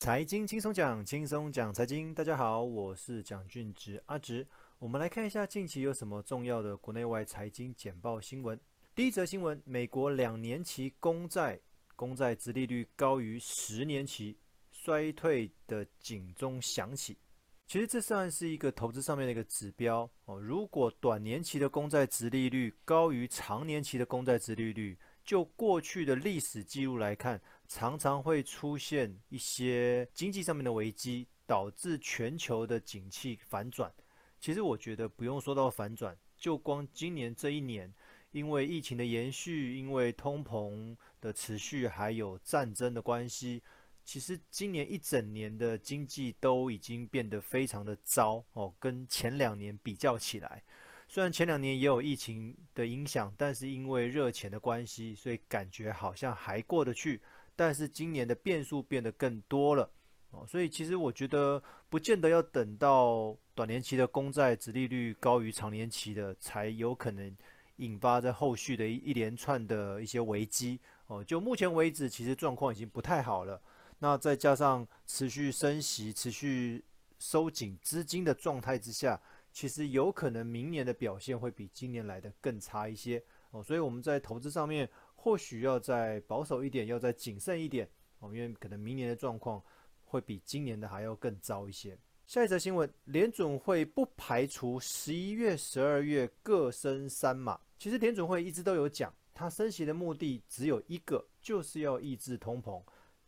财经轻松讲，轻松讲财经。大家好，我是蒋俊植阿植。我们来看一下近期有什么重要的国内外财经简报新闻。第一则新闻：美国两年期公债公债殖利率高于十年期，衰退的警钟响起。其实这算是一个投资上面的一个指标哦。如果短年期的公债殖利率高于长年期的公债殖利率，就过去的历史记录来看，常常会出现一些经济上面的危机，导致全球的景气反转。其实我觉得不用说到反转，就光今年这一年，因为疫情的延续，因为通膨的持续，还有战争的关系。其实今年一整年的经济都已经变得非常的糟哦，跟前两年比较起来，虽然前两年也有疫情的影响，但是因为热钱的关系，所以感觉好像还过得去。但是今年的变数变得更多了哦，所以其实我觉得不见得要等到短年期的公债殖利率高于长年期的，才有可能引发在后续的一一连串的一些危机哦。就目前为止，其实状况已经不太好了。那再加上持续升息、持续收紧资金的状态之下，其实有可能明年的表现会比今年来的更差一些哦。所以我们在投资上面或许要再保守一点，要再谨慎一点哦，因为可能明年的状况会比今年的还要更糟一些。下一则新闻，联准会不排除十一月、十二月各升三码。其实联准会一直都有讲，它升息的目的只有一个，就是要抑制通膨。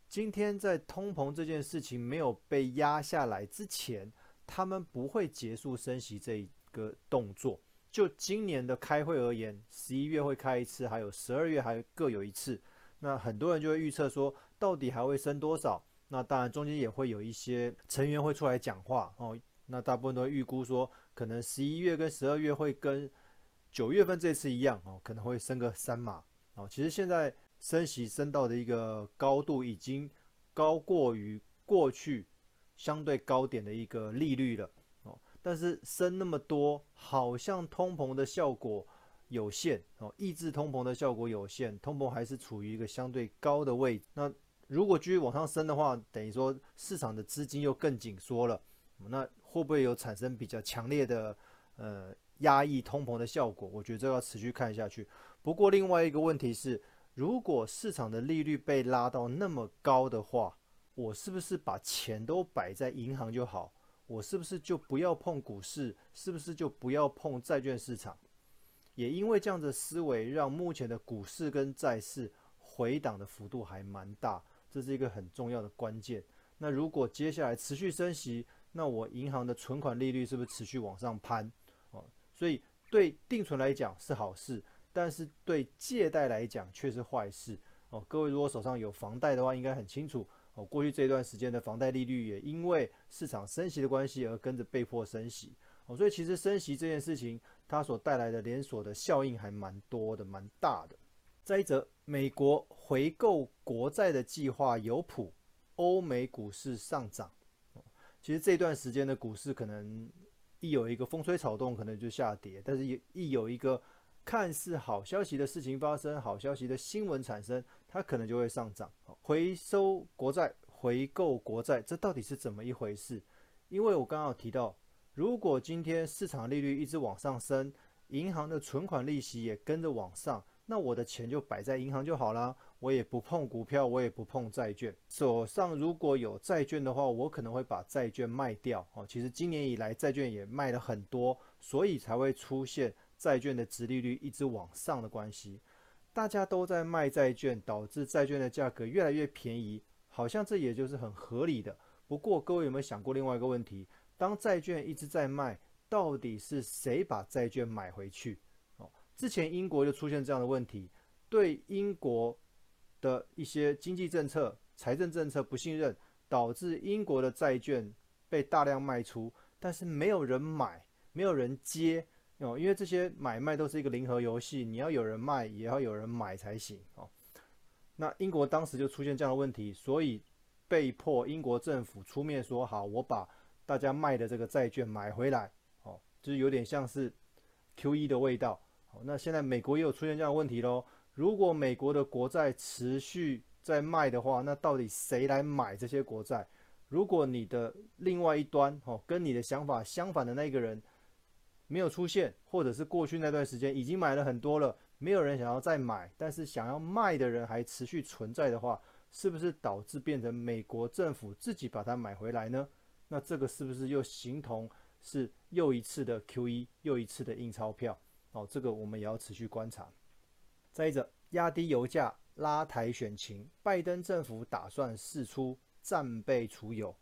今天在通膨这件事情没有被压下来之前，他们不会结束升息这一个动作。就今年的开会而言，十一月会开一次，还有十二月还各有一次。那很多人就会预测说，到底还会升多少？那当然中间也会有一些成员会出来讲话哦。那大部分都会预估说，可能十一月跟十二月会跟九月份这次一样哦，可能会升个三码哦。其实现在。升息升到的一个高度，已经高过于过去相对高点的一个利率了。但是升那么多，好像通膨的效果有限哦，抑制通膨的效果有限，通膨还是处于一个相对高的位置。那如果继续往上升的话，等于说市场的资金又更紧缩了，那会不会有产生比较强烈的呃压抑通膨的效果？我觉得这要持续看下去。不过另外一个问题是。如果市场的利率被拉到那么高的话，我是不是把钱都摆在银行就好？我是不是就不要碰股市？是不是就不要碰债券市场？也因为这样的思维，让目前的股市跟债市回档的幅度还蛮大，这是一个很重要的关键。那如果接下来持续升息，那我银行的存款利率是不是持续往上攀？哦，所以对定存来讲是好事。但是对借贷来讲却是坏事哦。各位如果手上有房贷的话，应该很清楚哦。过去这一段时间的房贷利率也因为市场升息的关系而跟着被迫升息哦。所以其实升息这件事情，它所带来的连锁的效应还蛮多的，蛮大的。再一则，美国回购国债的计划有谱，欧美股市上涨。其实这段时间的股市可能一有一个风吹草动，可能就下跌；但是一有一个看似好消息的事情发生，好消息的新闻产生，它可能就会上涨。回收国债、回购国债，这到底是怎么一回事？因为我刚刚提到，如果今天市场利率一直往上升，银行的存款利息也跟着往上，那我的钱就摆在银行就好啦，我也不碰股票，我也不碰债券。手上如果有债券的话，我可能会把债券卖掉。哦，其实今年以来债券也卖了很多，所以才会出现。债券的值利率一直往上的关系，大家都在卖债券，导致债券的价格越来越便宜，好像这也就是很合理的。不过，各位有没有想过另外一个问题？当债券一直在卖，到底是谁把债券买回去？哦，之前英国就出现这样的问题，对英国的一些经济政策、财政政策不信任，导致英国的债券被大量卖出，但是没有人买，没有人接。哦，因为这些买卖都是一个零和游戏，你要有人卖，也要有人买才行哦。那英国当时就出现这样的问题，所以被迫英国政府出面说好，我把大家卖的这个债券买回来，哦，就是有点像是 QE 的味道。哦，那现在美国也有出现这样的问题喽。如果美国的国债持续在卖的话，那到底谁来买这些国债？如果你的另外一端哦，跟你的想法相反的那个人没有出现，或者是过去那段时间已经买了很多了，没有人想要再买，但是想要卖的人还持续存在的话，是不是导致变成美国政府自己把它买回来呢？那这个是不是又形同是又一次的 QE，又一次的印钞票？哦，这个我们也要持续观察。再者，压低油价，拉抬选情，拜登政府打算释出。战备储油，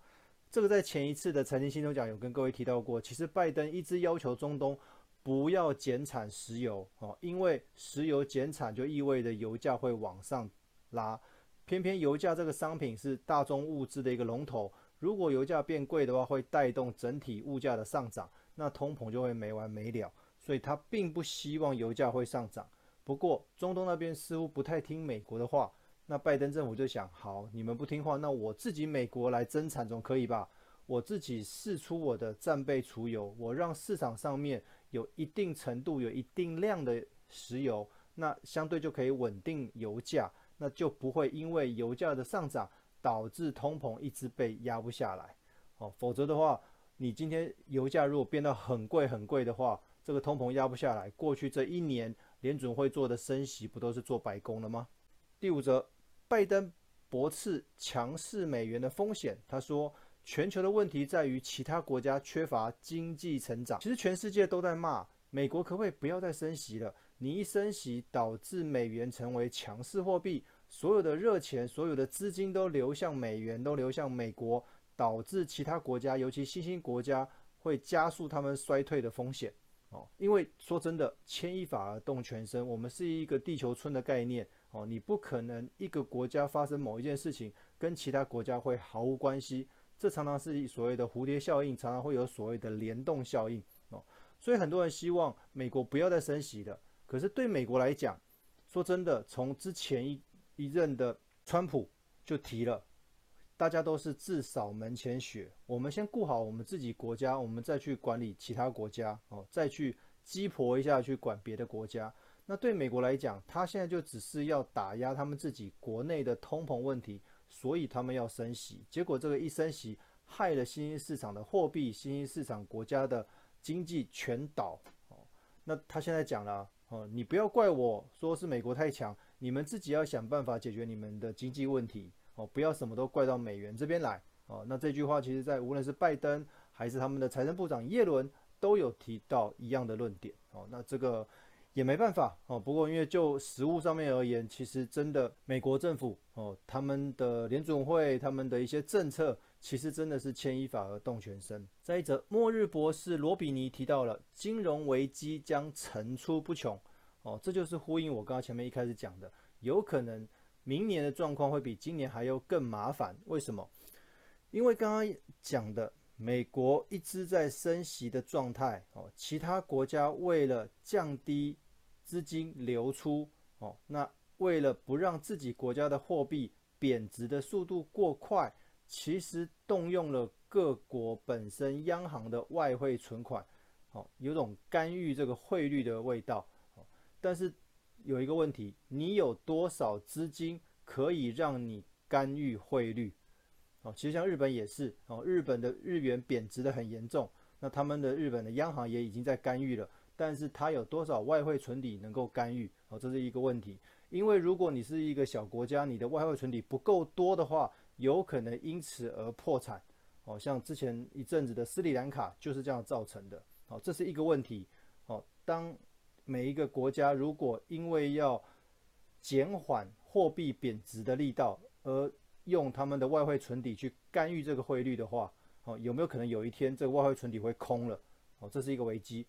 这个在前一次的财经新周讲有跟各位提到过。其实拜登一直要求中东不要减产石油哦，因为石油减产就意味着油价会往上拉。偏偏油价这个商品是大宗物资的一个龙头，如果油价变贵的话，会带动整体物价的上涨，那通膨就会没完没了。所以他并不希望油价会上涨。不过中东那边似乎不太听美国的话。那拜登政府就想，好，你们不听话，那我自己美国来增产总可以吧？我自己释出我的战备储油，我让市场上面有一定程度、有一定量的石油，那相对就可以稳定油价，那就不会因为油价的上涨导致通膨一直被压不下来。哦，否则的话，你今天油价如果变得很贵很贵的话，这个通膨压不下来，过去这一年联准会做的升息不都是做白工了吗？第五则。拜登驳斥强势美元的风险，他说：“全球的问题在于其他国家缺乏经济成长。其实全世界都在骂美国，可不可以不要再升息了？你一升息，导致美元成为强势货币，所有的热钱、所有的资金都流向美元，都流向美国，导致其他国家，尤其新兴国家，会加速他们衰退的风险。哦，因为说真的，牵一发而动全身，我们是一个地球村的概念。”哦，你不可能一个国家发生某一件事情，跟其他国家会毫无关系。这常常是所谓的蝴蝶效应，常常会有所谓的联动效应。哦，所以很多人希望美国不要再升息了。可是对美国来讲，说真的，从之前一一任的川普就提了，大家都是自扫门前雪。我们先顾好我们自己国家，我们再去管理其他国家。哦，再去鸡婆一下去管别的国家。那对美国来讲，他现在就只是要打压他们自己国内的通膨问题，所以他们要升息。结果这个一升息，害了新兴市场的货币、新兴市场国家的经济全倒。哦，那他现在讲了，哦，你不要怪我说是美国太强，你们自己要想办法解决你们的经济问题。哦，不要什么都怪到美元这边来。哦，那这句话其实在无论是拜登还是他们的财政部长耶伦都有提到一样的论点。哦，那这个。也没办法哦，不过因为就实务上面而言，其实真的美国政府哦，他们的联准会，他们的一些政策，其实真的是牵一发而动全身。再一则，末日博士罗比尼提到了金融危机将层出不穷哦，这就是呼应我刚刚前面一开始讲的，有可能明年的状况会比今年还要更麻烦。为什么？因为刚刚讲的。美国一直在升息的状态哦，其他国家为了降低资金流出哦，那为了不让自己国家的货币贬值的速度过快，其实动用了各国本身央行的外汇存款，哦，有种干预这个汇率的味道。但是有一个问题，你有多少资金可以让你干预汇率？哦，其实像日本也是哦，日本的日元贬值的很严重，那他们的日本的央行也已经在干预了，但是它有多少外汇存底能够干预？哦，这是一个问题。因为如果你是一个小国家，你的外汇存底不够多的话，有可能因此而破产。哦，像之前一阵子的斯里兰卡就是这样造成的。哦，这是一个问题。哦，当每一个国家如果因为要减缓货币贬值的力道而用他们的外汇存底去干预这个汇率的话，哦，有没有可能有一天这个外汇存底会空了？哦，这是一个危机。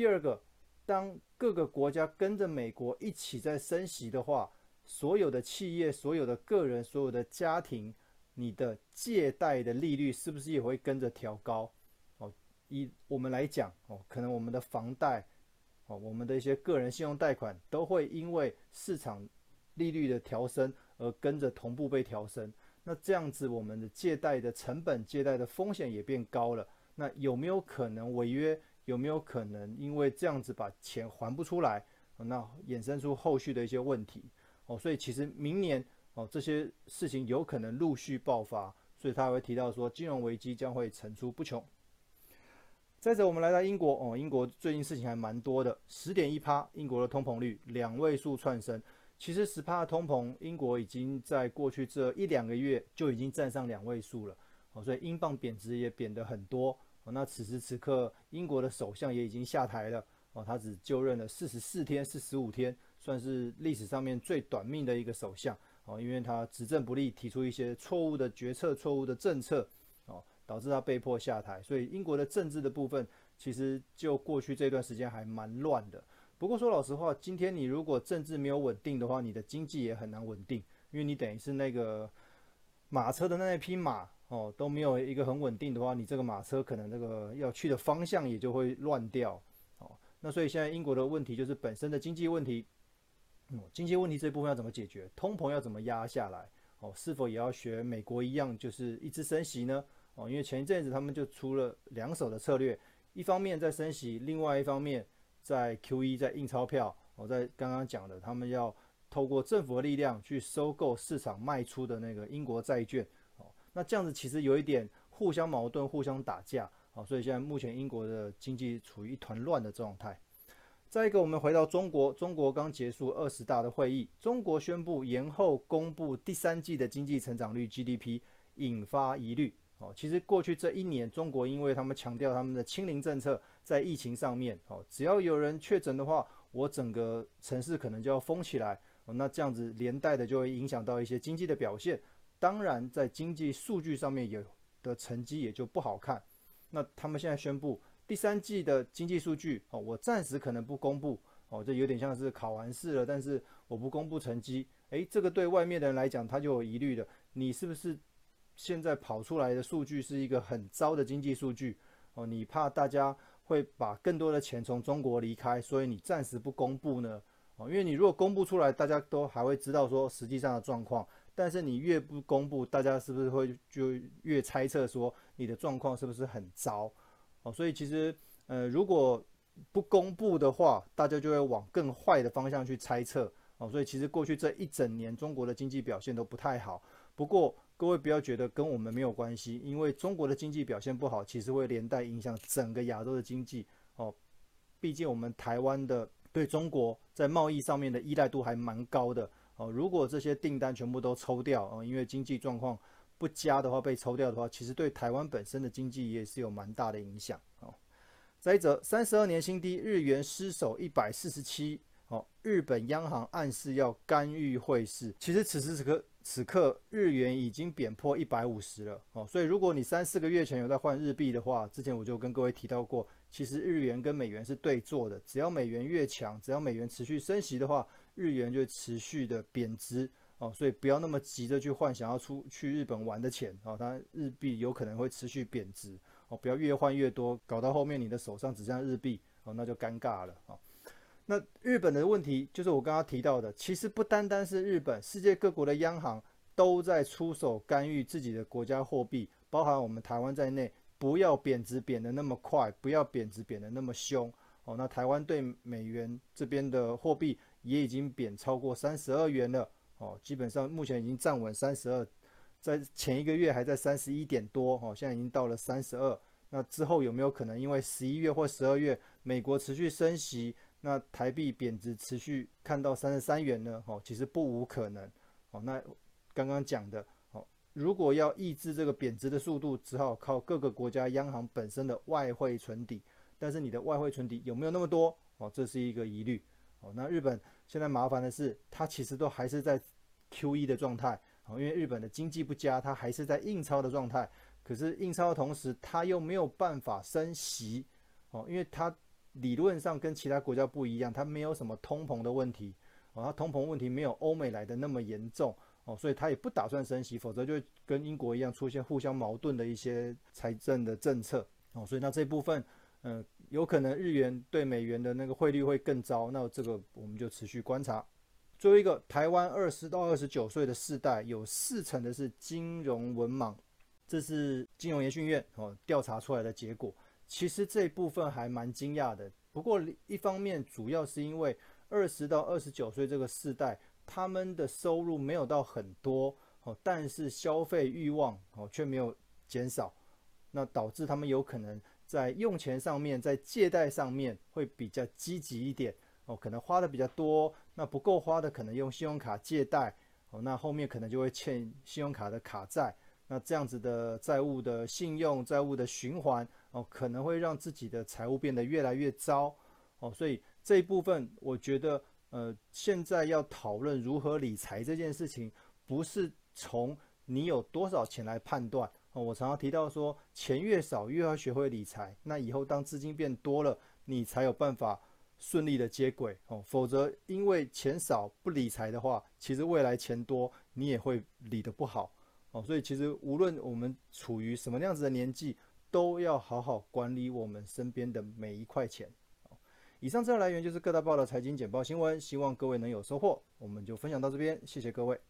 第二个，当各个国家跟着美国一起在升息的话，所有的企业、所有的个人、所有的家庭，你的借贷的利率是不是也会跟着调高？哦，以我们来讲，哦，可能我们的房贷，哦，我们的一些个人信用贷款都会因为市场利率的调升。而跟着同步被调升，那这样子我们的借贷的成本、借贷的风险也变高了。那有没有可能违约？有没有可能因为这样子把钱还不出来？那衍生出后续的一些问题哦。所以其实明年哦，这些事情有可能陆续爆发。所以他会提到说，金融危机将会层出不穷。再者，我们来到英国哦，英国最近事情还蛮多的，十点一趴，英国的通膨率两位数窜升。其实十趴的通膨，英国已经在过去这一两个月就已经站上两位数了哦，所以英镑贬值也贬得很多哦。那此时此刻，英国的首相也已经下台了哦，他只就任了四十四天、四十五天，算是历史上面最短命的一个首相哦，因为他执政不力，提出一些错误的决策、错误的政策哦。导致他被迫下台，所以英国的政治的部分其实就过去这段时间还蛮乱的。不过说老实话，今天你如果政治没有稳定的话，你的经济也很难稳定，因为你等于是那个马车的那匹马哦都没有一个很稳定的话，你这个马车可能那个要去的方向也就会乱掉哦。那所以现在英国的问题就是本身的经济问题，嗯，经济问题这部分要怎么解决？通膨要怎么压下来？哦，是否也要学美国一样，就是一直升息呢？哦，因为前一阵子他们就出了两手的策略，一方面在升息，另外一方面在 QE 在印钞票。我在刚刚讲的，他们要透过政府的力量去收购市场卖出的那个英国债券。那这样子其实有一点互相矛盾、互相打架。啊，所以现在目前英国的经济处于一团乱的状态。再一个，我们回到中国，中国刚结束二十大的会议，中国宣布延后公布第三季的经济成长率 GDP，引发疑虑。哦，其实过去这一年，中国因为他们强调他们的清零政策，在疫情上面，哦，只要有人确诊的话，我整个城市可能就要封起来，哦，那这样子连带的就会影响到一些经济的表现，当然在经济数据上面有的成绩也就不好看。那他们现在宣布第三季的经济数据，哦，我暂时可能不公布，哦，这有点像是考完试了，但是我不公布成绩，诶，这个对外面的人来讲，他就有疑虑的，你是不是？现在跑出来的数据是一个很糟的经济数据哦，你怕大家会把更多的钱从中国离开，所以你暂时不公布呢哦，因为你如果公布出来，大家都还会知道说实际上的状况，但是你越不公布，大家是不是会就越猜测说你的状况是不是很糟哦？所以其实呃，如果不公布的话，大家就会往更坏的方向去猜测哦。所以其实过去这一整年中国的经济表现都不太好，不过。各位不要觉得跟我们没有关系，因为中国的经济表现不好，其实会连带影响整个亚洲的经济哦。毕竟我们台湾的对中国在贸易上面的依赖度还蛮高的哦。如果这些订单全部都抽掉哦，因为经济状况不佳的话被抽掉的话，其实对台湾本身的经济也是有蛮大的影响哦。再者，三十二年新低，日元失守一百四十七哦。日本央行暗示要干预汇市，其实此时此刻。此刻日元已经贬破一百五十了哦，所以如果你三四个月前有在换日币的话，之前我就跟各位提到过，其实日元跟美元是对做的，只要美元越强，只要美元持续升息的话，日元就持续的贬值哦，所以不要那么急着去换想要出去日本玩的钱哦，当然日币有可能会持续贬值哦，不要越换越多，搞到后面你的手上只剩日币哦，那就尴尬了哦。那日本的问题就是我刚刚提到的，其实不单单是日本，世界各国的央行都在出手干预自己的国家货币，包含我们台湾在内，不要贬值贬得那么快，不要贬值贬得那么凶。哦，那台湾对美元这边的货币也已经贬超过三十二元了。哦，基本上目前已经站稳三十二，在前一个月还在三十一点多，哦，现在已经到了三十二。那之后有没有可能因为十一月或十二月美国持续升息？那台币贬值持续看到三十三元呢？哦，其实不无可能。哦，那刚刚讲的，哦，如果要抑制这个贬值的速度，只好靠各个国家央行本身的外汇存底。但是你的外汇存底有没有那么多？哦，这是一个疑虑。哦，那日本现在麻烦的是，它其实都还是在 QE 的状态。哦，因为日本的经济不佳，它还是在印钞的状态。可是印钞的同时，它又没有办法升息。哦，因为它。理论上跟其他国家不一样，它没有什么通膨的问题，哦，它通膨问题没有欧美来的那么严重，哦，所以它也不打算升息，否则就跟英国一样出现互相矛盾的一些财政的政策，哦，所以那这部分，嗯、呃，有可能日元对美元的那个汇率会更糟，那这个我们就持续观察。最后一个，台湾二十到二十九岁的世代有四成的是金融文盲，这是金融研训院哦调查出来的结果。其实这一部分还蛮惊讶的，不过一方面主要是因为二十到二十九岁这个世代，他们的收入没有到很多哦，但是消费欲望哦却没有减少，那导致他们有可能在用钱上面，在借贷上面会比较积极一点。哦，可能花的比较多，那不够花的可能用信用卡借贷。哦，那后面可能就会欠信用卡的卡债，那这样子的债务的信用债务的循环哦，可能会让自己的财务变得越来越糟。哦，所以这一部分我觉得。呃，现在要讨论如何理财这件事情，不是从你有多少钱来判断哦。我常常提到说，钱越少越要学会理财，那以后当资金变多了，你才有办法顺利的接轨哦。否则，因为钱少不理财的话，其实未来钱多你也会理得不好哦。所以，其实无论我们处于什么样子的年纪，都要好好管理我们身边的每一块钱。以上资料来源就是各大报的财经简报新闻，希望各位能有收获。我们就分享到这边，谢谢各位。